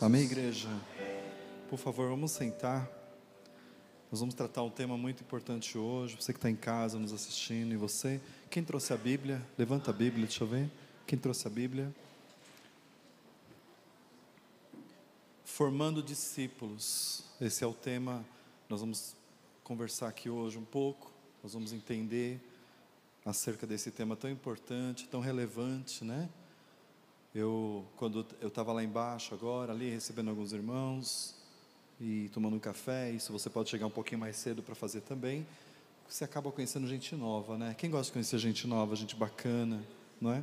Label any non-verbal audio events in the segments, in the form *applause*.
Amém, igreja? Por favor, vamos sentar. Nós vamos tratar um tema muito importante hoje. Você que está em casa nos assistindo e você, quem trouxe a Bíblia, levanta a Bíblia, deixa eu ver. Quem trouxe a Bíblia? Formando discípulos. Esse é o tema. Nós vamos conversar aqui hoje um pouco. Nós vamos entender acerca desse tema tão importante, tão relevante, né? Eu, quando eu estava lá embaixo agora, ali recebendo alguns irmãos e tomando um café, isso você pode chegar um pouquinho mais cedo para fazer também. Você acaba conhecendo gente nova, né? Quem gosta de conhecer gente nova, gente bacana, não é?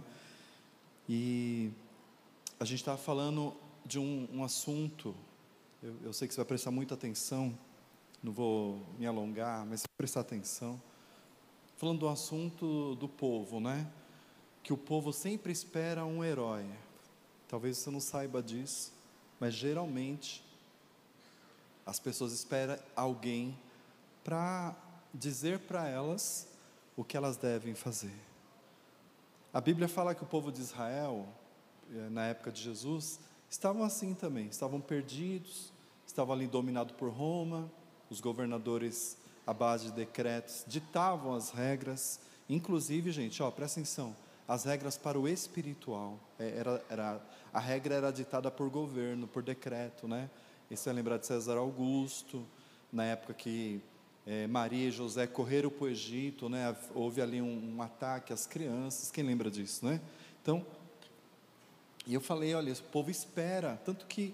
E a gente estava falando de um, um assunto, eu, eu, sei que você vai prestar muita atenção, não vou me alongar, mas prestar atenção. Falando do assunto do povo, né? Que o povo sempre espera um herói. Talvez você não saiba disso, mas geralmente as pessoas esperam alguém para dizer para elas o que elas devem fazer. A Bíblia fala que o povo de Israel, eh, na época de Jesus, estavam assim também, estavam perdidos, estavam ali dominados por Roma, os governadores, à base de decretos, ditavam as regras, inclusive, gente, ó, presta atenção, as regras para o espiritual. É, era, era, a regra era ditada por governo, por decreto, né? Isso é lembrar de César Augusto, na época que é, Maria e José correram para o Egito, né? Houve ali um, um, ataque às crianças. Quem lembra disso, né? Então, e eu falei, olha, o povo espera, tanto que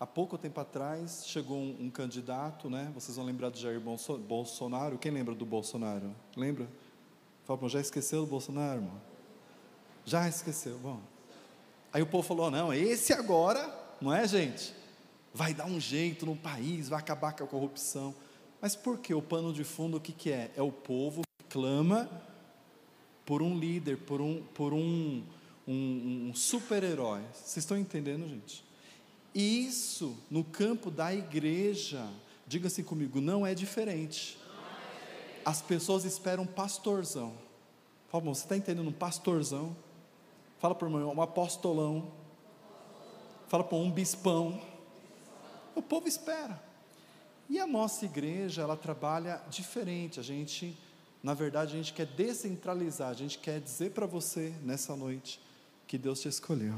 há pouco tempo atrás chegou um, um candidato, né? Vocês vão lembrar de Jair Bolsonaro. Quem lembra do Bolsonaro? Lembra? Fala, já esqueceu do Bolsonaro, irmão? Já esqueceu. Bom. Aí o povo falou: não, esse agora, não é, gente? Vai dar um jeito no país, vai acabar com a corrupção. Mas por que? O pano de fundo o que, que é? É o povo que clama por um líder, por um, por um, um, um super-herói. Vocês estão entendendo, gente? Isso no campo da igreja, diga assim comigo, não é diferente. As pessoas esperam um pastorzão. Fala, você está entendendo um pastorzão? Fala para o irmão, um apostolão. Fala para um bispão. O povo espera. E a nossa igreja, ela trabalha diferente. A gente, na verdade, a gente quer descentralizar. A gente quer dizer para você nessa noite que Deus te escolheu.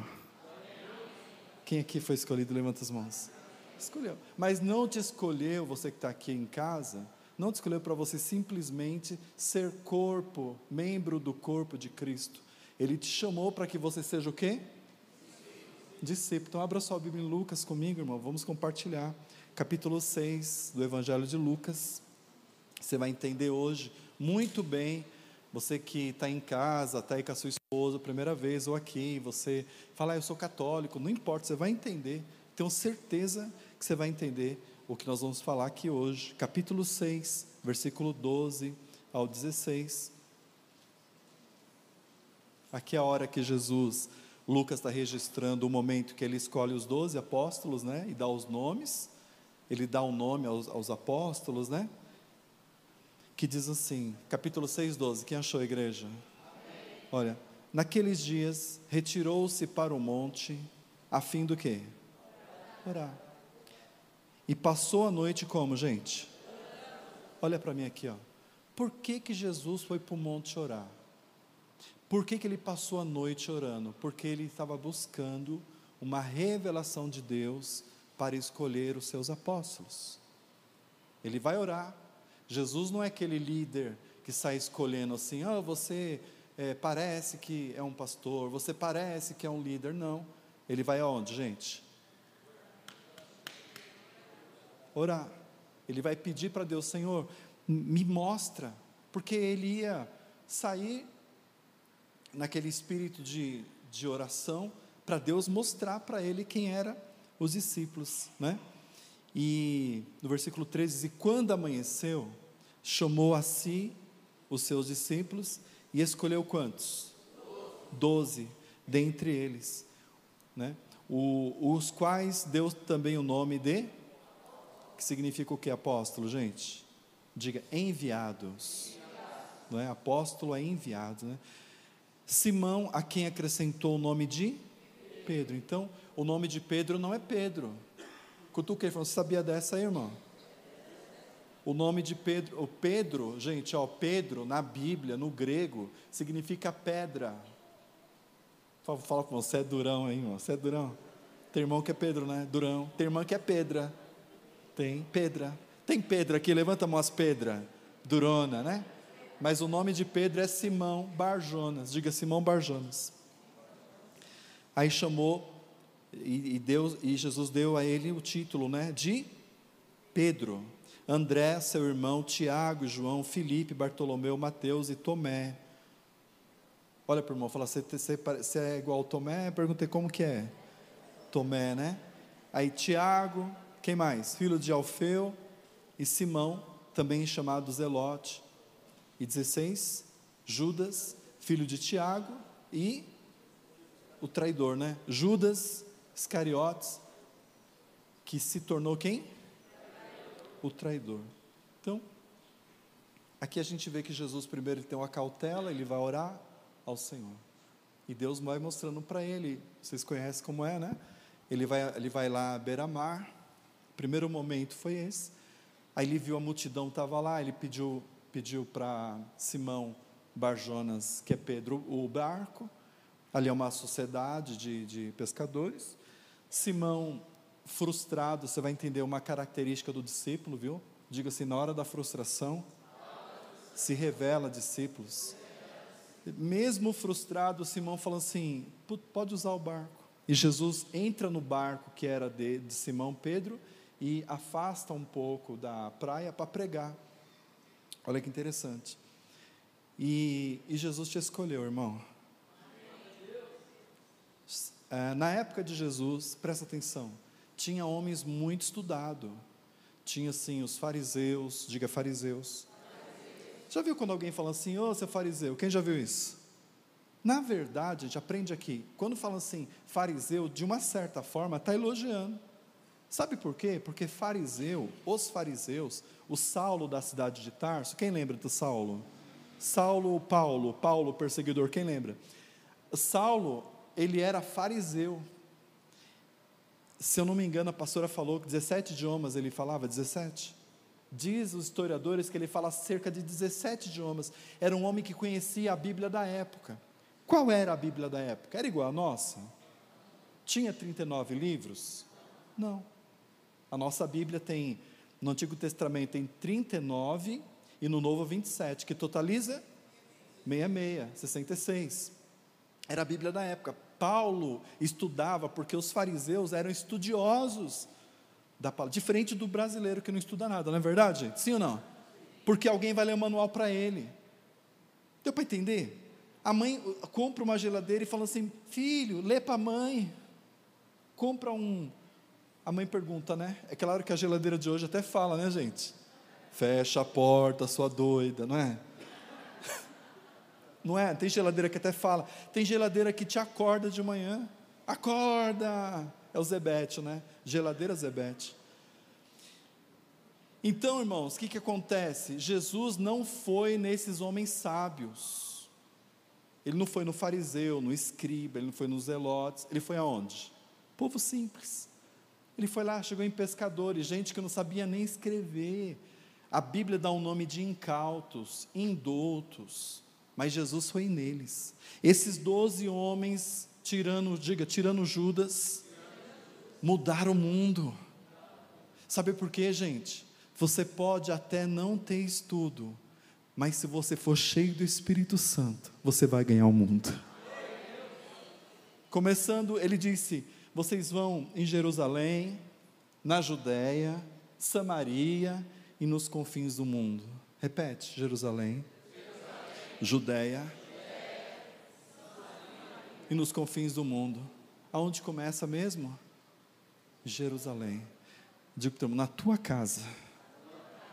Quem aqui foi escolhido? Levanta as mãos. Escolheu. Mas não te escolheu, você que está aqui em casa, não te escolheu para você simplesmente ser corpo, membro do corpo de Cristo. Ele te chamou para que você seja o quê? Discípulo. Então, abra sua Bíblia em Lucas comigo, irmão. Vamos compartilhar. Capítulo 6 do Evangelho de Lucas. Você vai entender hoje muito bem. Você que está em casa, está aí com a sua esposa, primeira vez, ou aqui, você fala, ah, eu sou católico, não importa, você vai entender. Tenho certeza que você vai entender o que nós vamos falar aqui hoje. Capítulo 6, versículo 12 ao 16. Aqui é a hora que Jesus, Lucas está registrando o momento que ele escolhe os doze apóstolos, né? E dá os nomes. Ele dá um nome aos, aos apóstolos, né? Que diz assim, capítulo 6, 12. Quem achou a igreja? Olha, naqueles dias retirou-se para o monte, a fim do quê? Orar. E passou a noite como, gente? Olha para mim aqui, ó. Por que, que Jesus foi para o monte orar? Por que, que ele passou a noite orando? Porque ele estava buscando uma revelação de Deus para escolher os seus apóstolos. Ele vai orar. Jesus não é aquele líder que sai escolhendo assim, ah, oh, você é, parece que é um pastor, você parece que é um líder. Não. Ele vai aonde, gente? Orar. Ele vai pedir para Deus, Senhor, me mostra, porque ele ia sair naquele espírito de, de oração para Deus mostrar para ele quem eram os discípulos, né? E no versículo 13 diz: E quando amanheceu, chamou a si os seus discípulos e escolheu quantos? Doze dentre eles, né? O, os quais deu também o nome de, que significa o que apóstolo, gente? Diga enviados, não é? Apóstolo é enviado, né? Simão, a quem acrescentou o nome de Pedro. Então, o nome de Pedro não é Pedro. Cutuquei, falou, você sabia dessa aí, irmão? O nome de Pedro, o Pedro, gente, ó, Pedro na Bíblia, no grego, significa pedra. Fala, fala com você, é durão aí, irmão, você é durão. Tem irmão que é Pedro, né? Durão. Tem irmã que é Pedra. Tem Pedra. Tem Pedro aqui, levanta a mão as Pedra. Durona, né? Mas o nome de Pedro é Simão Barjonas. Diga Simão Barjonas. Aí chamou e, Deus, e Jesus deu a ele o título, né? De Pedro. André, seu irmão, Tiago, João, Felipe, Bartolomeu, Mateus e Tomé. Olha para o irmão, fala, você é igual ao Tomé? Perguntei como que é. Tomé, né? Aí Tiago, quem mais? Filho de Alfeu e Simão, também chamado Zelote. E 16, Judas, filho de Tiago e o traidor, né? Judas Iscariotes, que se tornou quem? o traidor. Então, aqui a gente vê que Jesus primeiro tem uma cautela, ele vai orar ao Senhor. E Deus vai mostrando para ele, vocês conhecem como é, né? Ele vai, ele vai lá beira-mar, primeiro momento foi esse. Aí ele viu a multidão estava lá, ele pediu, pediu para Simão Barjonas, que é Pedro, o barco. Ali é uma sociedade de, de pescadores. Simão frustrado, você vai entender uma característica do discípulo, viu? Diga assim: na hora da frustração, se revela discípulos. Mesmo frustrado, Simão falou assim: pode usar o barco. E Jesus entra no barco que era de, de Simão Pedro e afasta um pouco da praia para pregar. Olha que interessante. E, e Jesus te escolheu, irmão. É, na época de Jesus, presta atenção, tinha homens muito estudados. Tinha assim os fariseus, diga fariseus. Já viu quando alguém fala assim, ô oh, é fariseu? Quem já viu isso? Na verdade, a gente aprende aqui, quando fala assim, fariseu, de uma certa forma, está elogiando. Sabe por quê? Porque fariseu, os fariseus, o Saulo da cidade de Tarso, quem lembra do Saulo? Saulo, Paulo, Paulo perseguidor, quem lembra? Saulo, ele era fariseu, se eu não me engano, a pastora falou que 17 idiomas ele falava, 17. Diz os historiadores que ele fala cerca de 17 idiomas. Era um homem que conhecia a Bíblia da época. Qual era a Bíblia da época? Era igual a nossa? Tinha 39 livros? Não. A nossa Bíblia tem, no Antigo Testamento, tem 39 e no Novo 27, que totaliza 66, 66. Era a Bíblia da época. Paulo estudava porque os fariseus eram estudiosos da palavra, diferente do brasileiro que não estuda nada, não é verdade? Sim ou não? Porque alguém vai ler o manual para ele. Deu para entender? A mãe compra uma geladeira e fala assim: Filho, lê para a mãe. Compra um. A mãe pergunta, né? É claro que a geladeira de hoje até fala, né, gente? Fecha a porta, sua doida, não é? *laughs* Não é? Tem geladeira que até fala. Tem geladeira que te acorda de manhã. Acorda! É o Zebete, né? Geladeira Zebete. Então, irmãos, o que, que acontece? Jesus não foi nesses homens sábios. Ele não foi no fariseu, no escriba, ele não foi nos zelotes. Ele foi aonde? Povo simples. Ele foi lá, chegou em pescadores, gente que não sabia nem escrever. A Bíblia dá um nome de incautos, indoutos mas Jesus foi neles. Esses doze homens, tirando, diga, tirando Judas, mudaram o mundo. Sabe por quê, gente? Você pode até não ter estudo, mas se você for cheio do Espírito Santo, você vai ganhar o mundo. Começando, ele disse: vocês vão em Jerusalém, na Judéia, Samaria e nos confins do mundo. Repete: Jerusalém, Judéia e nos confins do mundo. Aonde começa mesmo? Jerusalém. Digo, na tua casa.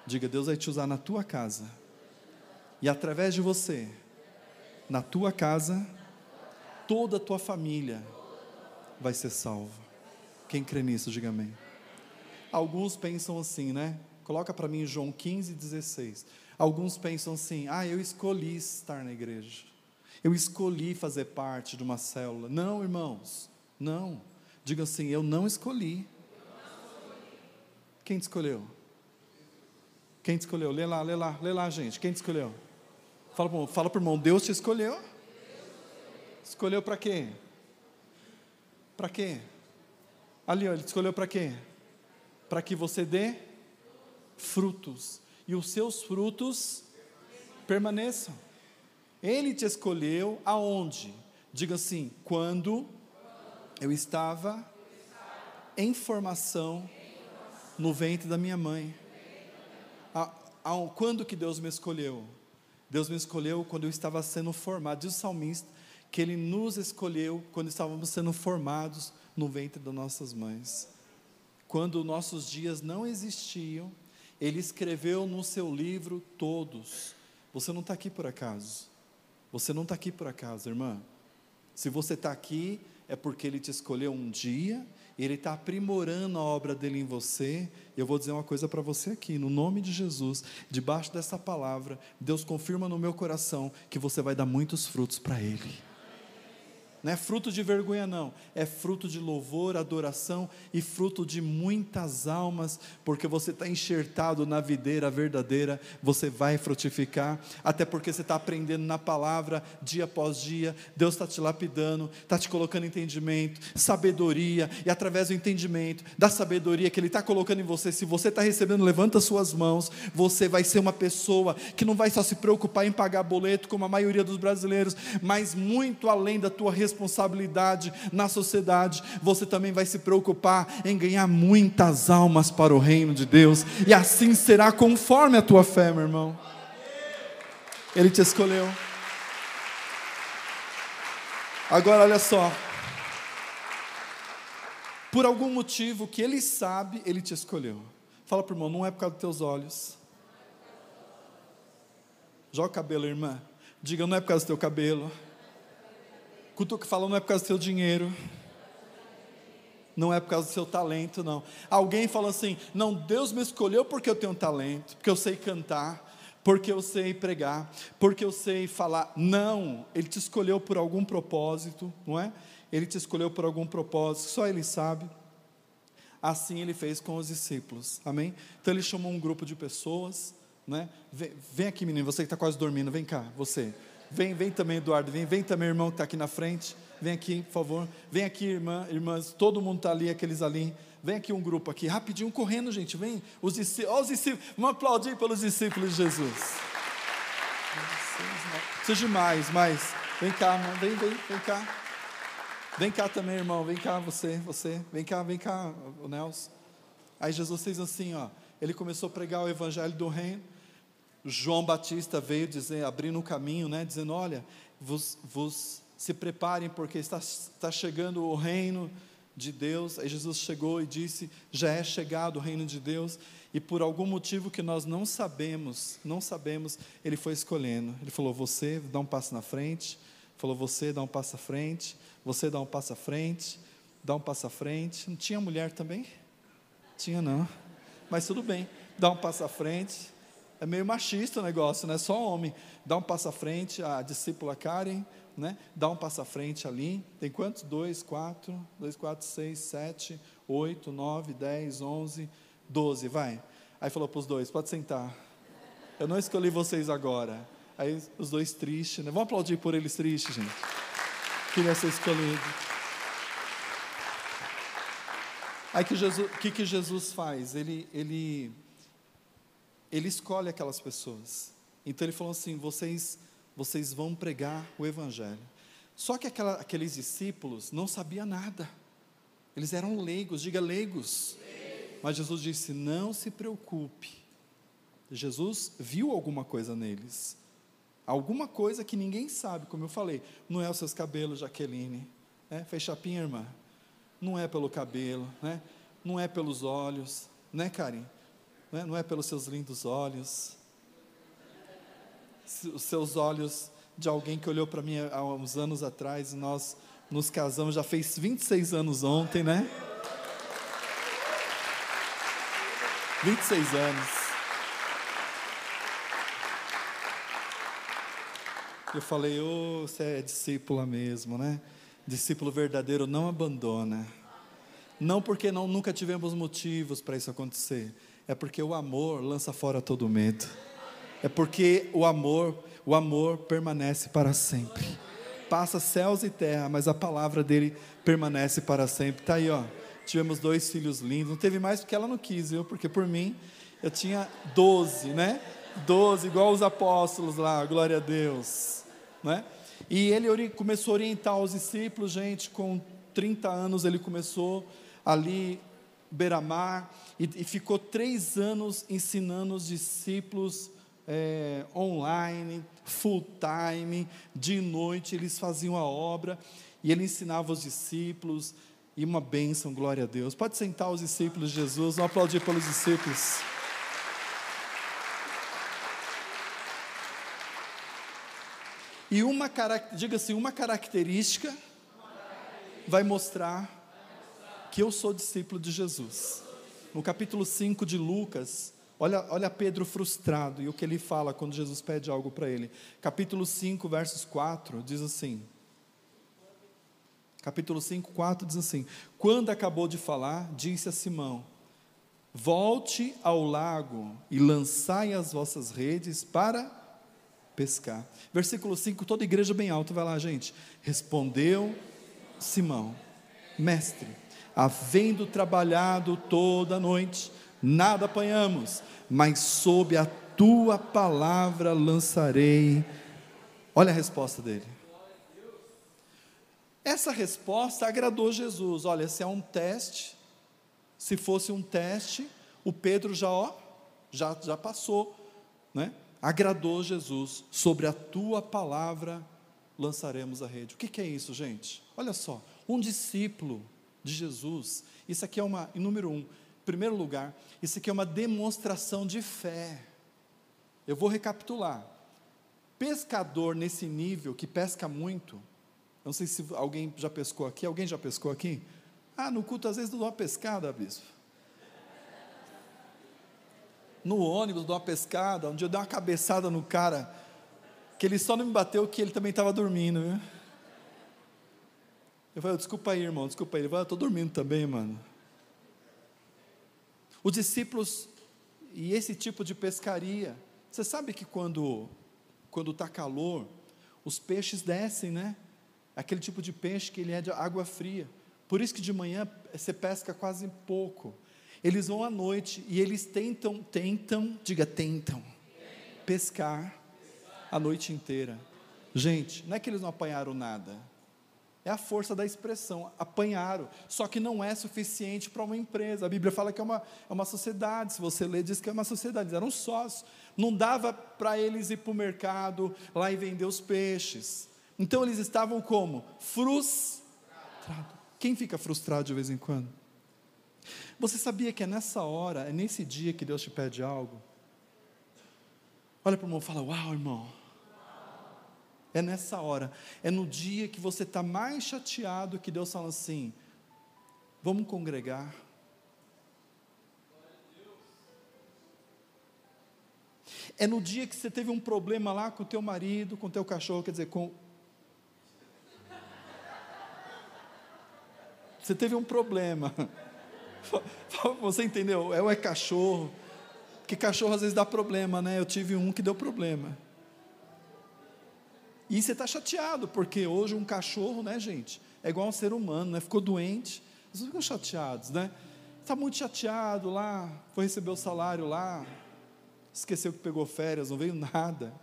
Diga, Deus vai te usar na tua casa. E através de você, na tua casa, toda a tua família vai ser salva. Quem crê nisso, diga amém. Alguns pensam assim, né? Coloca para mim João 15, 16. Alguns pensam assim: ah, eu escolhi estar na igreja, eu escolhi fazer parte de uma célula. Não, irmãos, Não. Diga assim: Eu não escolhi. Quem te escolheu? Quem te escolheu? Lê lá, lê lá, lê lá, gente. Quem te escolheu? Fala para o irmão: Deus te escolheu? Escolheu para quê? Para quê? Ali, ó, ele te escolheu para quê? Para que você dê frutos. E os seus frutos permaneçam. Ele te escolheu aonde? Diga assim: quando eu estava em formação no ventre da minha mãe. Quando que Deus me escolheu? Deus me escolheu quando eu estava sendo formado. Diz o salmista que Ele nos escolheu quando estávamos sendo formados no ventre das nossas mães. Quando nossos dias não existiam, Ele escreveu no seu livro todos. Você não está aqui por acaso. Você não está aqui por acaso, irmã. Se você está aqui, é porque Ele te escolheu um dia, Ele está aprimorando a obra dele em você. Eu vou dizer uma coisa para você aqui, no nome de Jesus, debaixo dessa palavra, Deus confirma no meu coração que você vai dar muitos frutos para Ele. Não é fruto de vergonha, não. É fruto de louvor, adoração e fruto de muitas almas, porque você está enxertado na videira verdadeira, você vai frutificar, até porque você está aprendendo na palavra dia após dia. Deus está te lapidando, está te colocando entendimento, sabedoria, e através do entendimento, da sabedoria que Ele está colocando em você, se você está recebendo, levanta suas mãos, você vai ser uma pessoa que não vai só se preocupar em pagar boleto, como a maioria dos brasileiros, mas muito além da tua responsabilidade responsabilidade na sociedade, você também vai se preocupar em ganhar muitas almas para o reino de Deus, e assim será conforme a tua fé, meu irmão. Ele te escolheu. Agora olha só. Por algum motivo que ele sabe, ele te escolheu. Fala para o irmão, não é por causa dos teus olhos. Joga o cabelo, irmã. Diga, não é por causa do teu cabelo. Cutuca fala, não é por causa do seu dinheiro. Não é por causa do seu talento, não. Alguém fala assim: não, Deus me escolheu porque eu tenho talento, porque eu sei cantar, porque eu sei pregar, porque eu sei falar. Não, Ele te escolheu por algum propósito, não é? Ele te escolheu por algum propósito, só Ele sabe. Assim Ele fez com os discípulos, amém? Então Ele chamou um grupo de pessoas, né? Vem, vem aqui, menino, você que está quase dormindo, vem cá, você. Vem, vem também, Eduardo, vem, vem também, irmão que está aqui na frente. Vem aqui, por favor. Vem aqui, irmã, irmãs, todo mundo está ali, aqueles ali. Vem aqui um grupo aqui, rapidinho, correndo, gente. Vem, os discípulos, os discípulos. Vamos aplaudir pelos discípulos de Jesus. De mais, mais. Vem cá, irmão, vem, vem, vem cá. Vem cá também, irmão, vem cá, você, você. Vem cá, vem cá, o Nelson. Aí Jesus fez assim, ó. Ele começou a pregar o evangelho do reino. João Batista veio dizer, abrindo o caminho, né, dizendo: Olha, vos, vos se preparem, porque está, está chegando o reino de Deus. Aí Jesus chegou e disse: Já é chegado o reino de Deus. E por algum motivo que nós não sabemos, não sabemos, ele foi escolhendo. Ele falou: Você dá um passo na frente. Falou: Você dá um passo à frente. Você dá um passo à frente. Dá um passo à frente. Não tinha mulher também? Tinha não. Mas tudo bem. Dá um passo à frente é meio machista o negócio, né? Só homem. Dá um passo à frente, a discípula Karen, né? Dá um passo à frente ali. Tem quantos? Dois, quatro, dois, quatro, seis, sete, oito, nove, dez, onze, doze, vai. Aí falou para os dois, pode sentar. Eu não escolhi vocês agora. Aí os dois tristes, né? Vamos aplaudir por eles tristes, gente. Queria ser escolhido. Aí que Jesus, que que Jesus faz? Ele, ele ele escolhe aquelas pessoas. Então ele falou assim: vocês, vocês vão pregar o evangelho. Só que aquela, aqueles discípulos não sabiam nada. Eles eram leigos, diga leigos. Mas Jesus disse: não se preocupe. Jesus viu alguma coisa neles. Alguma coisa que ninguém sabe, como eu falei. Não é os seus cabelos, Jaqueline. Né? Fez chapinha, irmã? Não é pelo cabelo, né? não é pelos olhos, né, Karen? Não é, não é pelos seus lindos olhos, os seus olhos de alguém que olhou para mim há uns anos atrás, e nós nos casamos, já fez 26 anos ontem, né? 26 anos. Eu falei, ô, oh, você é discípula mesmo, né? Discípulo verdadeiro não abandona. Não porque não, nunca tivemos motivos para isso acontecer. É porque o amor lança fora todo medo. É porque o amor, o amor permanece para sempre. Passa céus e terra, mas a palavra dele permanece para sempre. Tá aí, ó. Tivemos dois filhos lindos. Não teve mais porque ela não quis, viu? Porque por mim eu tinha doze, né? Doze, igual os apóstolos lá, glória a Deus, né? E ele começou a orientar os discípulos, gente, com 30 anos ele começou ali, beira-mar, e, e, ficou três anos ensinando os discípulos é, online, full time, de noite, eles faziam a obra, e ele ensinava os discípulos, e uma bênção, glória a Deus. Pode sentar os discípulos de Jesus, vamos aplaudir pelos discípulos. E uma, diga assim, uma característica vai mostrar que eu sou discípulo de Jesus. No capítulo 5 de Lucas, olha, olha Pedro frustrado e o que ele fala quando Jesus pede algo para ele. Capítulo 5, versos 4, diz assim. Capítulo 5, 4 diz assim: Quando acabou de falar, disse a Simão: Volte ao lago e lançai as vossas redes para pescar. Versículo 5, toda igreja bem alto, vai lá, gente. Respondeu Simão, mestre, havendo trabalhado toda noite, nada apanhamos, mas sob a tua palavra lançarei. Olha a resposta dele. Essa resposta agradou Jesus. Olha, se é um teste, se fosse um teste, o Pedro já, ó, já, já passou, né? agradou Jesus, sobre a tua palavra lançaremos a rede. O que, que é isso, gente? Olha só, um discípulo de Jesus, isso aqui é uma, em número um, em primeiro lugar, isso aqui é uma demonstração de fé. Eu vou recapitular. Pescador nesse nível, que pesca muito, não sei se alguém já pescou aqui, alguém já pescou aqui? Ah, no culto às vezes dou uma pescada, bispo no ônibus, dou uma pescada, um dia eu dei uma cabeçada no cara, que ele só não me bateu que ele também estava dormindo, viu? Eu falei, desculpa aí, irmão, desculpa aí. Ele falou, eu estou dormindo também, mano. Os discípulos, e esse tipo de pescaria, você sabe que quando quando está calor, os peixes descem, né? Aquele tipo de peixe que ele é de água fria. Por isso que de manhã você pesca quase pouco. Eles vão à noite e eles tentam, tentam, diga tentam, pescar a noite inteira. Gente, não é que eles não apanharam nada. É a força da expressão. Apanharam. Só que não é suficiente para uma empresa. A Bíblia fala que é uma, é uma sociedade. Se você ler, diz que é uma sociedade. Eles eram sócios. Não dava para eles ir para o mercado lá e vender os peixes. Então eles estavam como? Frustrados. Quem fica frustrado de vez em quando? Você sabia que é nessa hora, é nesse dia que Deus te pede algo? Olha para o irmão e fala: Uau, irmão. É nessa hora, é no dia que você está mais chateado que Deus fala assim: Vamos congregar. É no dia que você teve um problema lá com o teu marido, com o teu cachorro, quer dizer, com. *laughs* Você teve um problema. *laughs* Você entendeu? É ou é cachorro? Porque cachorro às vezes dá problema, né? Eu tive um que deu problema. E você está chateado, porque hoje um cachorro, né, gente, é igual um ser humano, né? Ficou doente, vocês ficam chateados, né? Está muito chateado lá, foi receber o salário lá, esqueceu que pegou férias, não veio nada.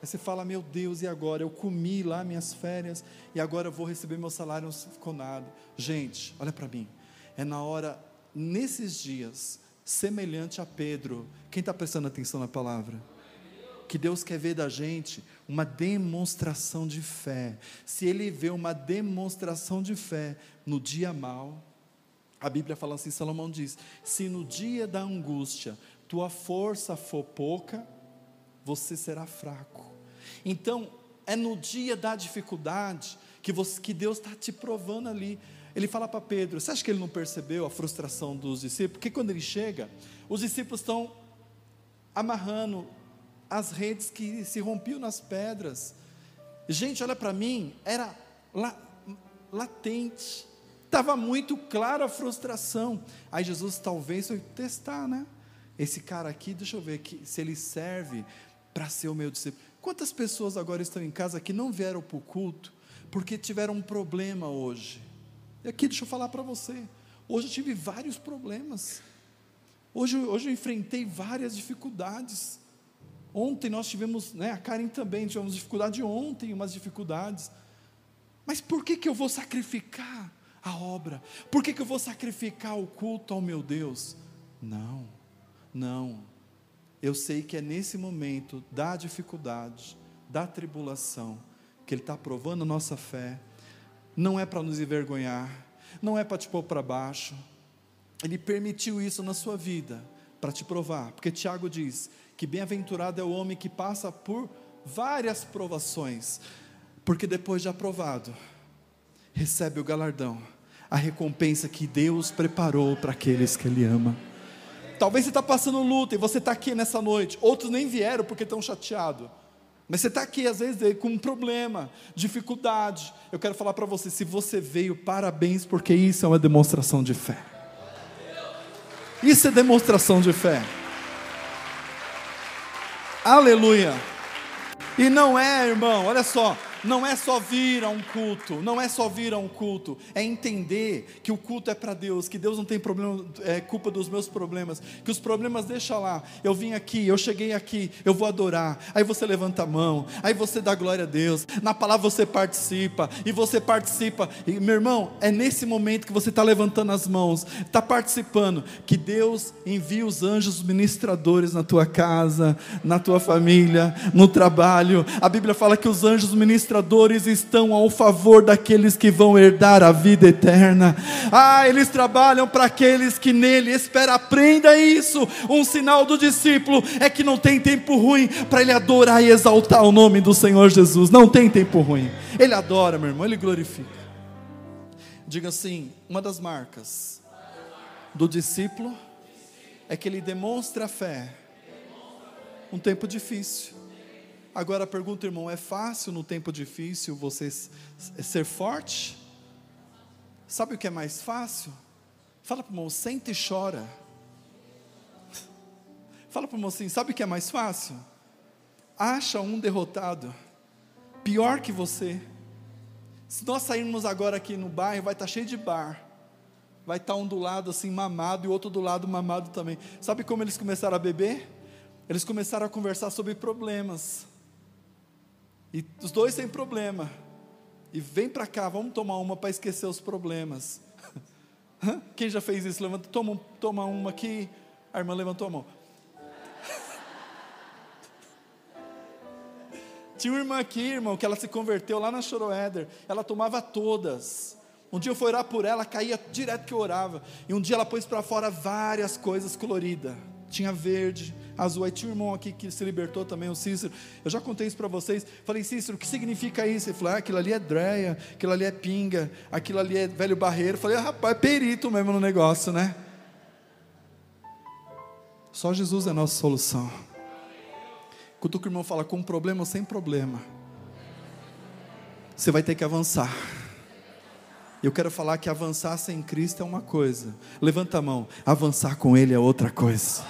Aí você fala, meu Deus, e agora? Eu comi lá minhas férias e agora eu vou receber meu salário, não ficou nada. Gente, olha para mim é na hora, nesses dias, semelhante a Pedro. Quem está prestando atenção na palavra? Que Deus quer ver da gente uma demonstração de fé. Se Ele vê uma demonstração de fé no dia mal, a Bíblia fala assim: Salomão diz: se no dia da angústia tua força for pouca, você será fraco. Então, é no dia da dificuldade que, você, que Deus está te provando ali. Ele fala para Pedro: Você acha que ele não percebeu a frustração dos discípulos? Porque quando ele chega, os discípulos estão amarrando as redes que se rompiam nas pedras. Gente, olha para mim, era la, latente. Estava muito clara a frustração. Aí Jesus talvez foi testar, né? Esse cara aqui, deixa eu ver aqui, se ele serve para ser o meu discípulo. Quantas pessoas agora estão em casa que não vieram para o culto porque tiveram um problema hoje? E aqui deixa eu falar para você. Hoje eu tive vários problemas. Hoje, hoje eu enfrentei várias dificuldades. Ontem nós tivemos, né, a Karen também, tivemos dificuldade ontem, umas dificuldades. Mas por que, que eu vou sacrificar a obra? Por que, que eu vou sacrificar o culto ao meu Deus? Não, não. Eu sei que é nesse momento da dificuldade, da tribulação, que Ele está provando a nossa fé. Não é para nos envergonhar, não é para te pôr para baixo. Ele permitiu isso na sua vida para te provar, porque Tiago diz que bem-aventurado é o homem que passa por várias provações, porque depois de aprovado, recebe o galardão, a recompensa que Deus preparou para aqueles que Ele ama. Talvez você está passando luta e você está aqui nessa noite, outros nem vieram porque estão chateados. Mas você está aqui, às vezes, com um problema, dificuldade. Eu quero falar para você: se você veio, parabéns, porque isso é uma demonstração de fé. Isso é demonstração de fé. Aleluia. E não é, irmão, olha só, não é só vir a um culto, não é só vir a um culto, é entender que o culto é para Deus, que Deus não tem problema, é culpa dos meus problemas, que os problemas deixa lá. Eu vim aqui, eu cheguei aqui, eu vou adorar. Aí você levanta a mão, aí você dá glória a Deus. Na palavra você participa e você participa. E meu irmão, é nesse momento que você está levantando as mãos, está participando, que Deus envia os anjos ministradores na tua casa, na tua família, no trabalho. A Bíblia fala que os anjos ministradores administradores estão ao favor daqueles que vão herdar a vida eterna. Ah, eles trabalham para aqueles que nele esperam. Aprenda isso. Um sinal do discípulo é que não tem tempo ruim para ele adorar e exaltar o nome do Senhor Jesus. Não tem tempo ruim. Ele adora, meu irmão, ele glorifica. Diga assim: uma das marcas do discípulo é que ele demonstra fé. Um tempo difícil. Agora pergunta, irmão: é fácil no tempo difícil você ser forte? Sabe o que é mais fácil? Fala para o irmão, senta e chora. Fala para o irmão assim: sabe o que é mais fácil? Acha um derrotado, pior que você. Se nós sairmos agora aqui no bairro, vai estar cheio de bar. Vai estar um do lado assim mamado e outro do lado mamado também. Sabe como eles começaram a beber? Eles começaram a conversar sobre problemas. E os dois têm problema. E vem para cá, vamos tomar uma para esquecer os problemas. *laughs* Quem já fez isso? Levanta, toma, toma uma aqui. A irmã levantou a mão. *laughs* Tinha uma irmã aqui, irmão, que ela se converteu lá na Choroéder. Ela tomava todas. Um dia eu fui orar por ela, caía direto que eu orava. E um dia ela pôs para fora várias coisas coloridas. Tinha verde, azul. Aí tinha um irmão aqui que se libertou também, o Cícero. Eu já contei isso para vocês. Falei, Cícero, o que significa isso? Ele falou, ah, aquilo ali é dreia, aquilo ali é pinga, aquilo ali é velho barreiro. Falei, ah, rapaz, é perito mesmo no negócio, né? Só Jesus é a nossa solução. Quando o irmão fala com problema ou sem problema, você vai ter que avançar. Eu quero falar que avançar sem Cristo é uma coisa. Levanta a mão. Avançar com Ele é outra coisa.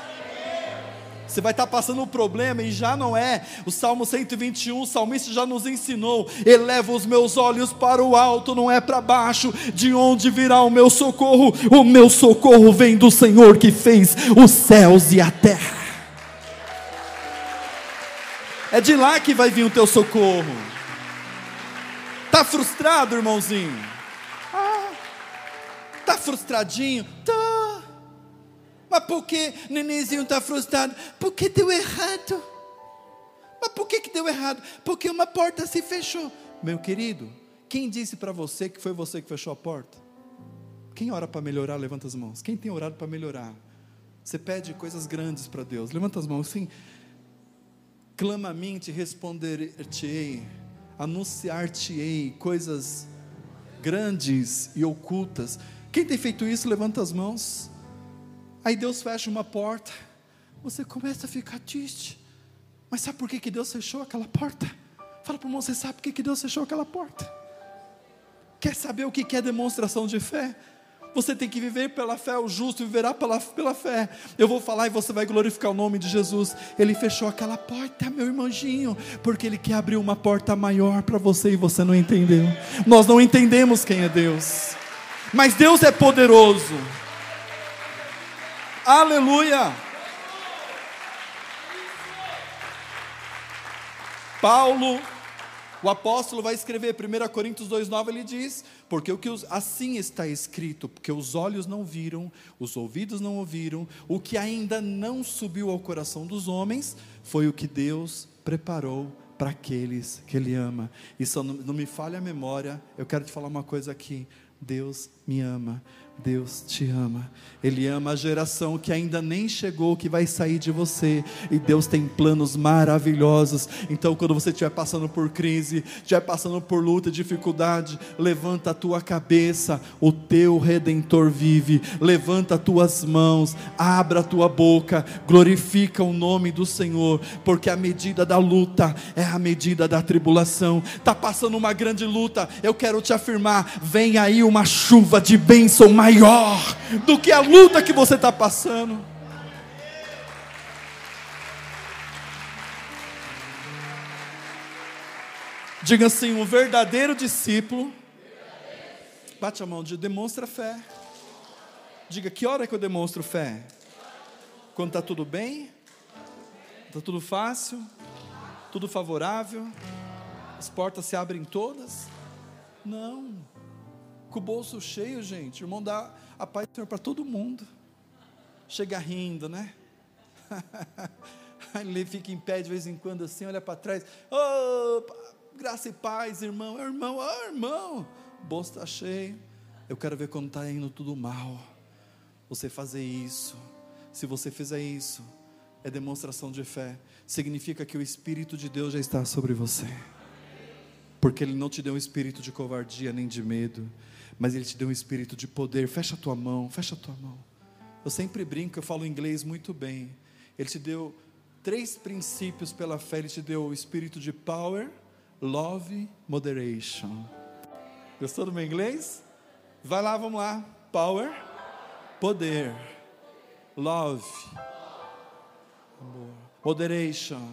Você vai estar passando um problema e já não é. O Salmo 121, o salmista já nos ensinou: eleva os meus olhos para o alto, não é para baixo. De onde virá o meu socorro? O meu socorro vem do Senhor que fez os céus e a terra. É de lá que vai vir o teu socorro. Tá frustrado, irmãozinho? Ah, tá frustradinho? Tá. Mas por que nenenzinho está frustrado? Porque deu errado. Mas por que, que deu errado? Porque uma porta se fechou. Meu querido, quem disse para você que foi você que fechou a porta? Quem ora para melhorar, levanta as mãos. Quem tem orado para melhorar? Você pede coisas grandes para Deus. Levanta as mãos assim. Clama a mim, te responder-te-ei. Anunciar-te-ei coisas grandes e ocultas. Quem tem feito isso, levanta as mãos. Aí Deus fecha uma porta, você começa a ficar triste. Mas sabe por que, que Deus fechou aquela porta? Fala para o irmão, você sabe por que, que Deus fechou aquela porta? Quer saber o que é demonstração de fé? Você tem que viver pela fé, o justo viverá pela, pela fé. Eu vou falar e você vai glorificar o nome de Jesus. Ele fechou aquela porta, meu irmãozinho, porque Ele quer abrir uma porta maior para você e você não entendeu. Nós não entendemos quem é Deus, mas Deus é poderoso. Aleluia! Paulo o apóstolo vai escrever, 1 Coríntios 2,9, ele diz: Porque o que assim está escrito, porque os olhos não viram, os ouvidos não ouviram, o que ainda não subiu ao coração dos homens, foi o que Deus preparou para aqueles que Ele ama. Isso não, não me falha a memória, eu quero te falar uma coisa aqui: Deus me ama. Deus te ama. Ele ama a geração que ainda nem chegou, que vai sair de você. E Deus tem planos maravilhosos. Então, quando você estiver passando por crise, estiver passando por luta, dificuldade, levanta a tua cabeça. O teu redentor vive. Levanta as tuas mãos, abra a tua boca, glorifica o nome do Senhor, porque a medida da luta é a medida da tribulação. Está passando uma grande luta. Eu quero te afirmar: vem aí uma chuva de bênção maior do que a luta que você está passando. Diga assim: um verdadeiro discípulo. Bate a mão, de demonstra fé. Diga, que hora que eu demonstro fé? Quando está tudo bem? Está tudo fácil? Tudo favorável? As portas se abrem todas? Não com o bolso cheio, gente. O irmão dá a paz do Senhor para todo mundo. Chega rindo, né? *laughs* Ele fica em pé de vez em quando assim, olha para trás. Oh, graça e paz, irmão. É irmão, oh, irmão. O bolso está cheio. Eu quero ver quando está indo tudo mal. Você fazer isso. Se você fizer isso, é demonstração de fé. Significa que o Espírito de Deus já está sobre você. Porque Ele não te deu um espírito de covardia nem de medo mas Ele te deu um espírito de poder. Fecha a tua mão, fecha a tua mão. Eu sempre brinco, eu falo inglês muito bem. Ele te deu três princípios pela fé. Ele te deu o espírito de power, love, moderation. Gostou do meu inglês? Vai lá, vamos lá. Power, poder, love, amor, moderation.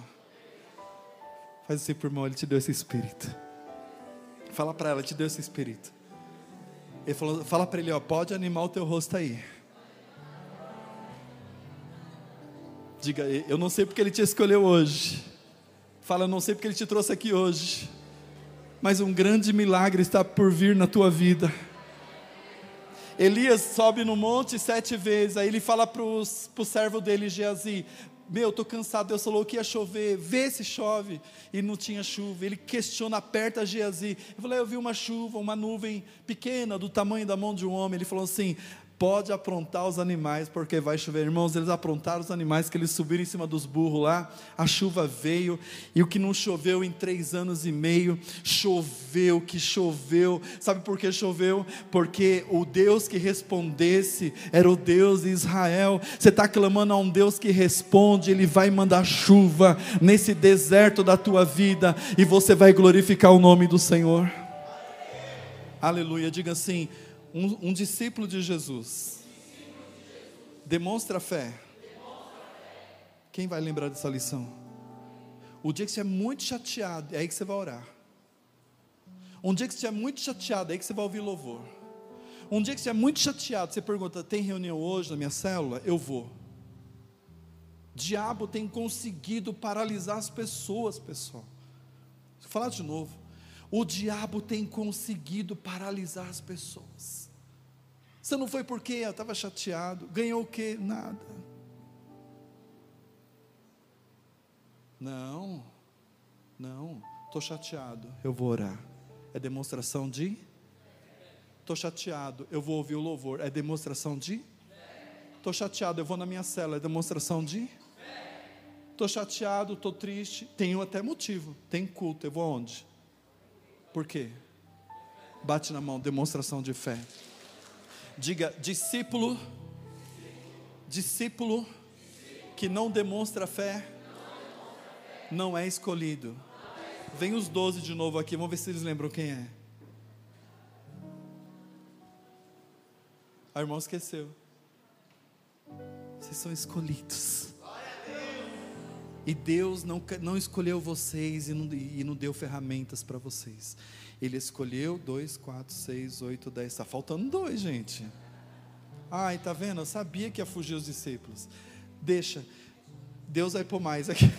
Faz assim por irmão, ele te deu esse espírito. Fala para ela, te deu esse espírito. Ele falou, fala para ele, ó, pode animar o teu rosto aí. Diga, eu não sei porque ele te escolheu hoje. Fala, eu não sei porque ele te trouxe aqui hoje. Mas um grande milagre está por vir na tua vida. Elias sobe no monte sete vezes, aí ele fala para o servo dele, Geazi: meu, estou cansado, Deus falou que ia chover, vê se chove, e não tinha chuva, ele questiona, aperta Geazi, eu falei, eu vi uma chuva, uma nuvem pequena, do tamanho da mão de um homem, ele falou assim, pode aprontar os animais, porque vai chover. Irmãos, eles aprontaram os animais, que eles subiram em cima dos burros lá, a chuva veio, e o que não choveu em três anos e meio, choveu, que choveu. Sabe por que choveu? Porque o Deus que respondesse era o Deus de Israel. Você está clamando a um Deus que responde, Ele vai mandar chuva nesse deserto da tua vida, e você vai glorificar o nome do Senhor. Aleluia, diga assim: um, um discípulo de Jesus demonstra fé. Quem vai lembrar dessa lição? O dia que você é muito chateado, é aí que você vai orar. Um dia que você é muito chateado, é aí que você vai ouvir louvor. Um dia que você é muito chateado, você pergunta: tem reunião hoje na minha célula? Eu vou. Diabo tem conseguido paralisar as pessoas, pessoal. Vou falar de novo. O diabo tem conseguido paralisar as pessoas. Você não foi porque eu estava chateado. Ganhou o quê? Nada. Não, não, estou chateado, eu vou orar. É demonstração de? Estou chateado, eu vou ouvir o louvor. É demonstração de? Estou chateado, eu vou na minha cela. É demonstração de? Estou chateado, estou triste. Tenho até motivo. Tem culto, eu vou aonde? Por quê? Bate na mão, demonstração de fé. Diga, discípulo, discípulo que não demonstra fé, não é escolhido. Vem os doze de novo aqui, vamos ver se eles lembram quem é. Ah, A irmã esqueceu. Vocês são escolhidos. E Deus não, não escolheu vocês e não, e não deu ferramentas para vocês. Ele escolheu dois, quatro, seis, oito, dez. Está faltando dois, gente. Ai, tá vendo? Eu sabia que ia fugir os discípulos. Deixa. Deus vai pôr mais aqui.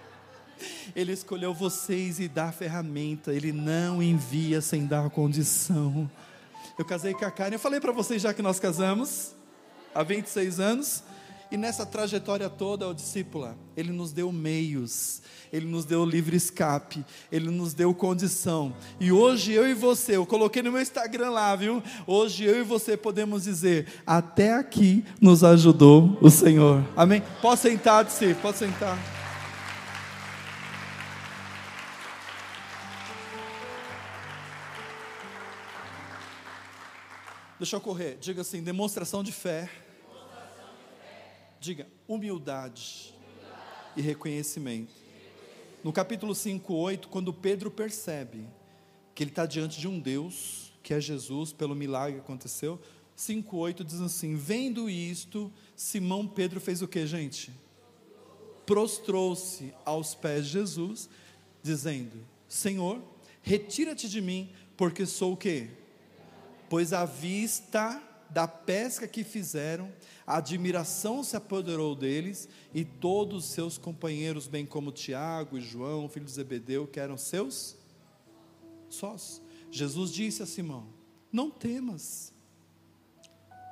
*laughs* Ele escolheu vocês e dá ferramenta. Ele não envia sem dar condição. Eu casei com a Karen. Eu falei para vocês já que nós casamos há 26 anos. E nessa trajetória toda, o discípula, ele nos deu meios, ele nos deu livre escape, ele nos deu condição. E hoje eu e você, eu coloquei no meu Instagram lá, viu? Hoje eu e você podemos dizer: até aqui nos ajudou o Senhor. Amém? Pode sentar, discípulo, pode sentar. Deixa eu correr. Diga assim: demonstração de fé. Diga humildade, humildade. e reconhecimento. No capítulo 5, 8, quando Pedro percebe que ele está diante de um Deus, que é Jesus, pelo milagre que aconteceu, 5, 8 diz assim: Vendo isto, Simão Pedro fez o que, gente? Prostrou-se aos pés de Jesus, dizendo: Senhor, retira-te de mim, porque sou o que? pois à vista da pesca que fizeram, a admiração se apoderou deles e todos os seus companheiros, bem como Tiago e João, filhos de Zebedeu, que eram seus sós. Jesus disse a Simão: Não temas,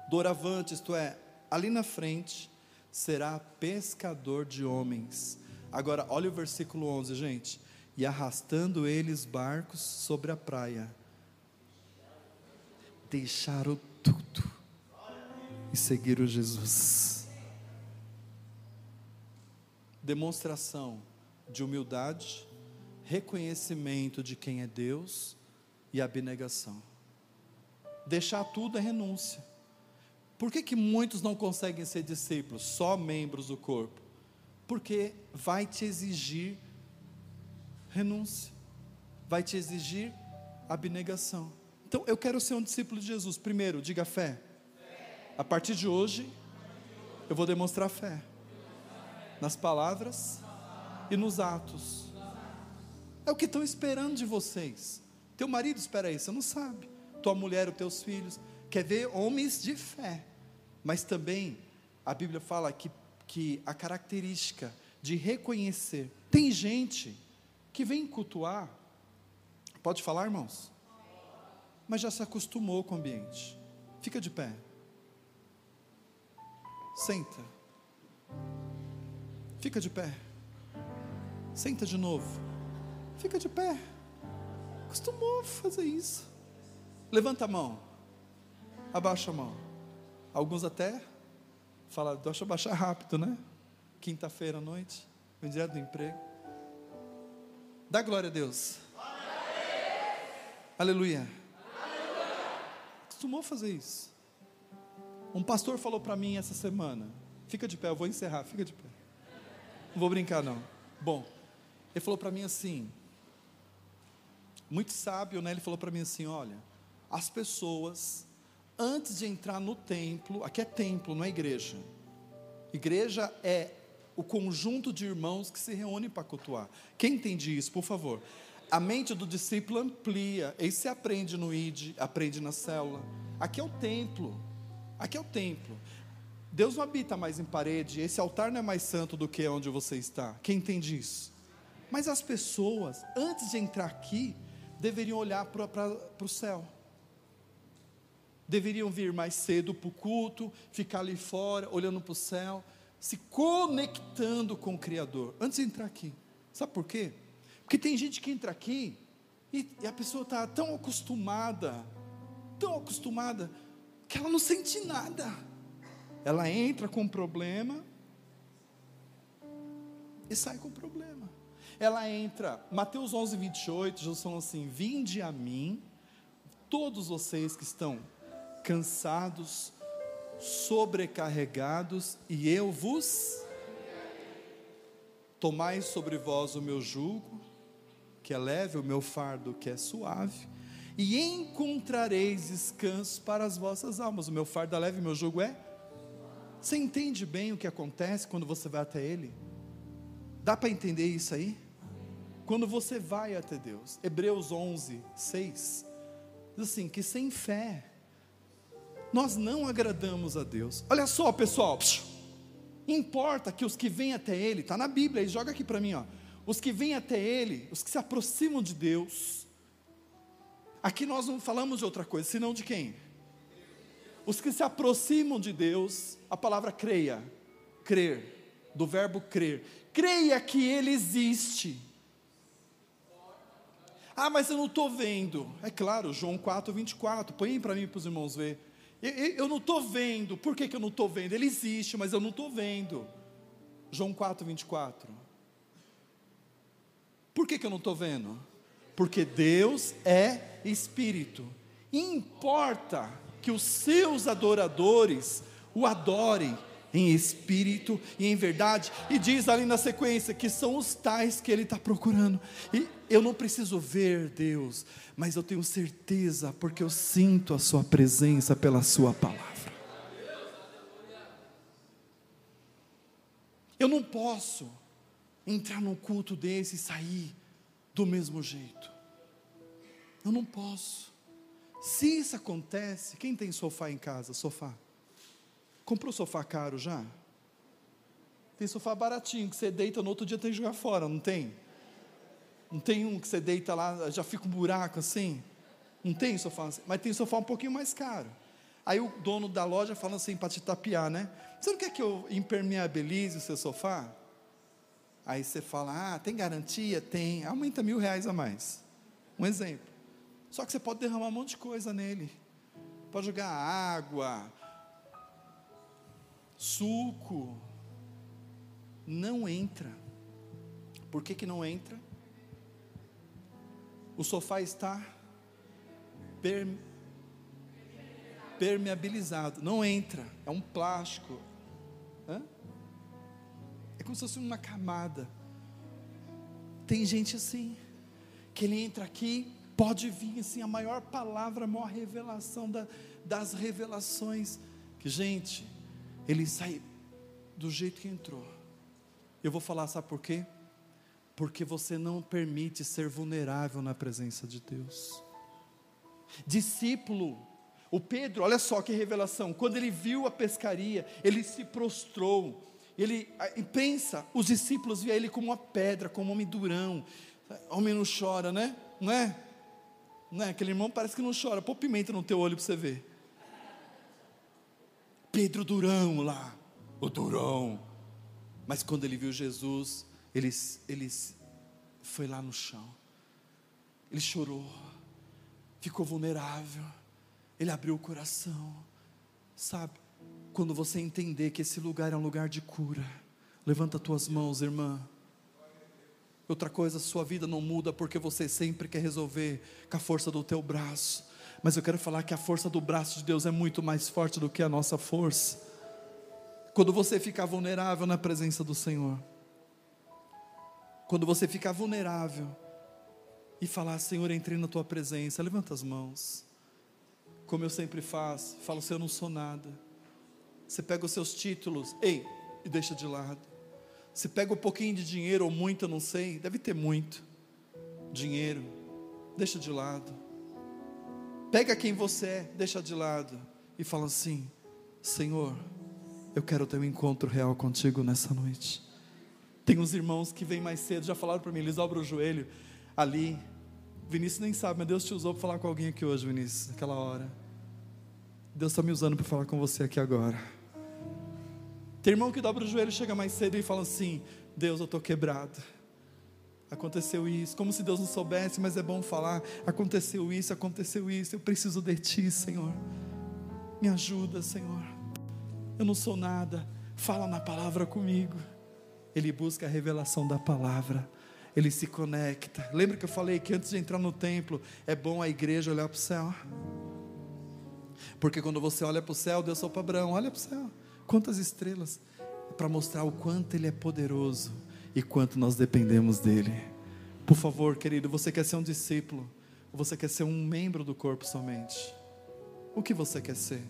doravante, isto é, ali na frente, será pescador de homens. Agora, olha o versículo 11, gente. E arrastando eles barcos sobre a praia, deixaram tudo e seguiram Jesus. Demonstração de humildade, reconhecimento de quem é Deus e abnegação. Deixar tudo é renúncia. Por que, que muitos não conseguem ser discípulos, só membros do corpo? Porque vai te exigir renúncia, vai te exigir abnegação. Então, eu quero ser um discípulo de Jesus. Primeiro, diga fé. A partir de hoje, eu vou demonstrar fé. Nas palavras e nos atos. É o que estão esperando de vocês. Teu marido espera isso, não sabe. Tua mulher, os teus filhos. Quer ver homens de fé. Mas também, a Bíblia fala que, que a característica de reconhecer. Tem gente que vem cultuar. Pode falar, irmãos? Mas já se acostumou com o ambiente. Fica de pé. Senta. Fica de pé. Senta de novo. Fica de pé. Acostumou a fazer isso. Levanta a mão. Abaixa a mão. Alguns até falam, deixa eu baixar rápido, né? Quinta-feira à noite, vem direto do emprego. Dá glória a Deus. Aleluia costumou fazer isso. Um pastor falou para mim essa semana: fica de pé, eu vou encerrar, fica de pé. Não vou brincar, não. Bom, ele falou para mim assim, muito sábio, né? Ele falou para mim assim: olha, as pessoas, antes de entrar no templo, aqui é templo, não é igreja. Igreja é o conjunto de irmãos que se reúnem para cultuar. Quem entende isso, por favor? A mente do discípulo amplia. Aí você aprende no ID, aprende na célula. Aqui é o templo. Aqui é o templo. Deus não habita mais em parede. Esse altar não é mais santo do que onde você está. Quem entende isso? Mas as pessoas, antes de entrar aqui, deveriam olhar para o céu. Deveriam vir mais cedo para o culto, ficar ali fora, olhando para o céu, se conectando com o Criador, antes de entrar aqui. Sabe por quê? Porque tem gente que entra aqui e, e a pessoa está tão acostumada, tão acostumada, que ela não sente nada. Ela entra com um problema e sai com problema. Ela entra, Mateus 11, 28, Jesus falou assim: Vinde a mim, todos vocês que estão cansados, sobrecarregados, e eu vos tomai sobre vós o meu jugo que é leve, o meu fardo que é suave. e encontrareis descanso para as vossas almas. O meu fardo é leve, o meu jugo é. Você entende bem o que acontece quando você vai até Ele? Dá para entender isso aí? Quando você vai até Deus, Hebreus 11, 6, diz assim: que sem fé, nós não agradamos a Deus. Olha só, pessoal, importa que os que vêm até Ele, está na Bíblia, e joga aqui para mim, ó. Os que vêm até Ele, os que se aproximam de Deus, aqui nós não falamos de outra coisa, senão de quem? Os que se aproximam de Deus, a palavra creia, crer, do verbo crer, creia que Ele existe. Ah, mas eu não estou vendo. É claro, João 4, 24. Põe para mim para os irmãos ver. Eu, eu não estou vendo. Por que, que eu não estou vendo? Ele existe, mas eu não estou vendo. João 4, 24. Por que, que eu não estou vendo? Porque Deus é Espírito. Importa que os seus adoradores o adorem em espírito e em verdade, e diz ali na sequência que são os tais que ele está procurando. E eu não preciso ver Deus, mas eu tenho certeza, porque eu sinto a Sua presença pela Sua palavra. Eu não posso entrar num culto desse e sair do mesmo jeito. Eu não posso. Se isso acontece, quem tem sofá em casa? Sofá. Comprou sofá caro já? Tem sofá baratinho que você deita no outro dia tem que jogar fora, não tem? Não tem um que você deita lá, já fica um buraco assim? Não tem sofá assim? Mas tem sofá um pouquinho mais caro. Aí o dono da loja fala assim para te tapear, né? Você não quer que eu impermeabilize o seu sofá? Aí você fala, ah, tem garantia? Tem. Aumenta mil reais a mais. Um exemplo. Só que você pode derramar um monte de coisa nele. Pode jogar água, suco, não entra. Por que, que não entra? O sofá está permeabilizado, não entra, é um plástico. Hã? É como se fosse uma camada. Tem gente assim, que ele entra aqui, pode vir assim a maior palavra, a maior revelação da, das revelações. Que, gente, ele sai do jeito que entrou. Eu vou falar, sabe por quê? Porque você não permite ser vulnerável na presença de Deus. Discípulo, o Pedro, olha só que revelação, quando ele viu a pescaria, ele se prostrou, ele pensa, os discípulos via ele como uma pedra, como um homem durão, homem não chora, né? Não é? Não é? Aquele irmão parece que não chora, pô pimenta no teu olho para você ver. Pedro Durão lá, o Durão. Mas quando ele viu Jesus, ele, ele foi lá no chão. Ele chorou, ficou vulnerável. Ele abriu o coração. Sabe, quando você entender que esse lugar é um lugar de cura, levanta tuas mãos, irmã. Outra coisa, sua vida não muda porque você sempre quer resolver com a força do teu braço. Mas eu quero falar que a força do braço de Deus é muito mais forte do que a nossa força. Quando você ficar vulnerável na presença do Senhor, quando você ficar vulnerável e falar, Senhor, entrei na tua presença, levanta as mãos, como eu sempre faço, falo, Senhor, eu não sou nada. Você pega os seus títulos, ei, e deixa de lado. Você pega um pouquinho de dinheiro ou muito, eu não sei, deve ter muito dinheiro, deixa de lado. Pega quem você é, deixa de lado e fala assim: Senhor, eu quero ter um encontro real contigo nessa noite. Tem uns irmãos que vêm mais cedo, já falaram para mim, eles dobram o joelho ali. Vinícius nem sabe, mas Deus te usou para falar com alguém aqui hoje, Vinícius, naquela hora. Deus está me usando para falar com você aqui agora. Tem irmão que dobra o joelho, chega mais cedo e fala assim: Deus, eu estou quebrado aconteceu isso, como se Deus não soubesse, mas é bom falar: aconteceu isso, aconteceu isso, eu preciso de Ti, Senhor. Me ajuda, Senhor. Eu não sou nada, fala na palavra comigo. Ele busca a revelação da palavra, ele se conecta. Lembra que eu falei que antes de entrar no templo, é bom a igreja olhar para o céu? Porque quando você olha para o céu, Deus sopra Abraão, olha para o céu, quantas estrelas, para mostrar o quanto Ele é poderoso e quanto nós dependemos dele. Por favor, querido, você quer ser um discípulo, Ou você quer ser um membro do corpo somente? O que você quer ser?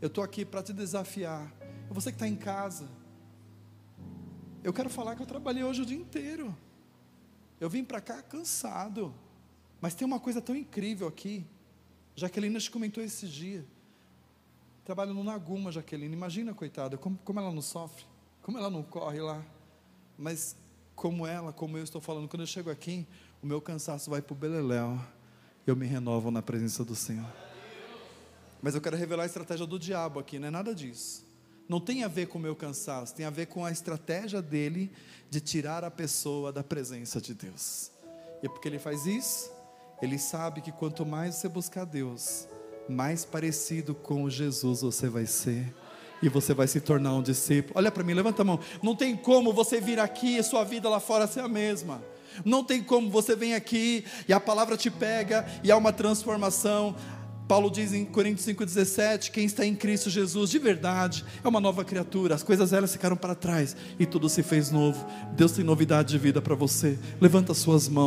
Eu estou aqui para te desafiar. Você que está em casa. Eu quero falar que eu trabalhei hoje o dia inteiro. Eu vim para cá cansado. Mas tem uma coisa tão incrível aqui. Jaqueline te comentou esse dia. Trabalho no Naguma, Jaqueline. Imagina, coitada, como, como ela não sofre, como ela não corre lá. Mas como ela, como eu estou falando, quando eu chego aqui, o meu cansaço vai para o beleléu. Eu me renovo na presença do Senhor. Mas eu quero revelar a estratégia do diabo aqui, não é nada disso. Não tem a ver com o meu cansaço, tem a ver com a estratégia dele de tirar a pessoa da presença de Deus. E é porque ele faz isso, ele sabe que quanto mais você buscar Deus, mais parecido com Jesus você vai ser e você vai se tornar um discípulo. Olha para mim, levanta a mão. Não tem como você vir aqui e sua vida lá fora ser a mesma. Não tem como você vem aqui e a palavra te pega e há uma transformação. Paulo diz em Coríntios 5,17: quem está em Cristo Jesus de verdade é uma nova criatura, as coisas elas ficaram para trás e tudo se fez novo. Deus tem novidade de vida para você. Levanta suas mãos.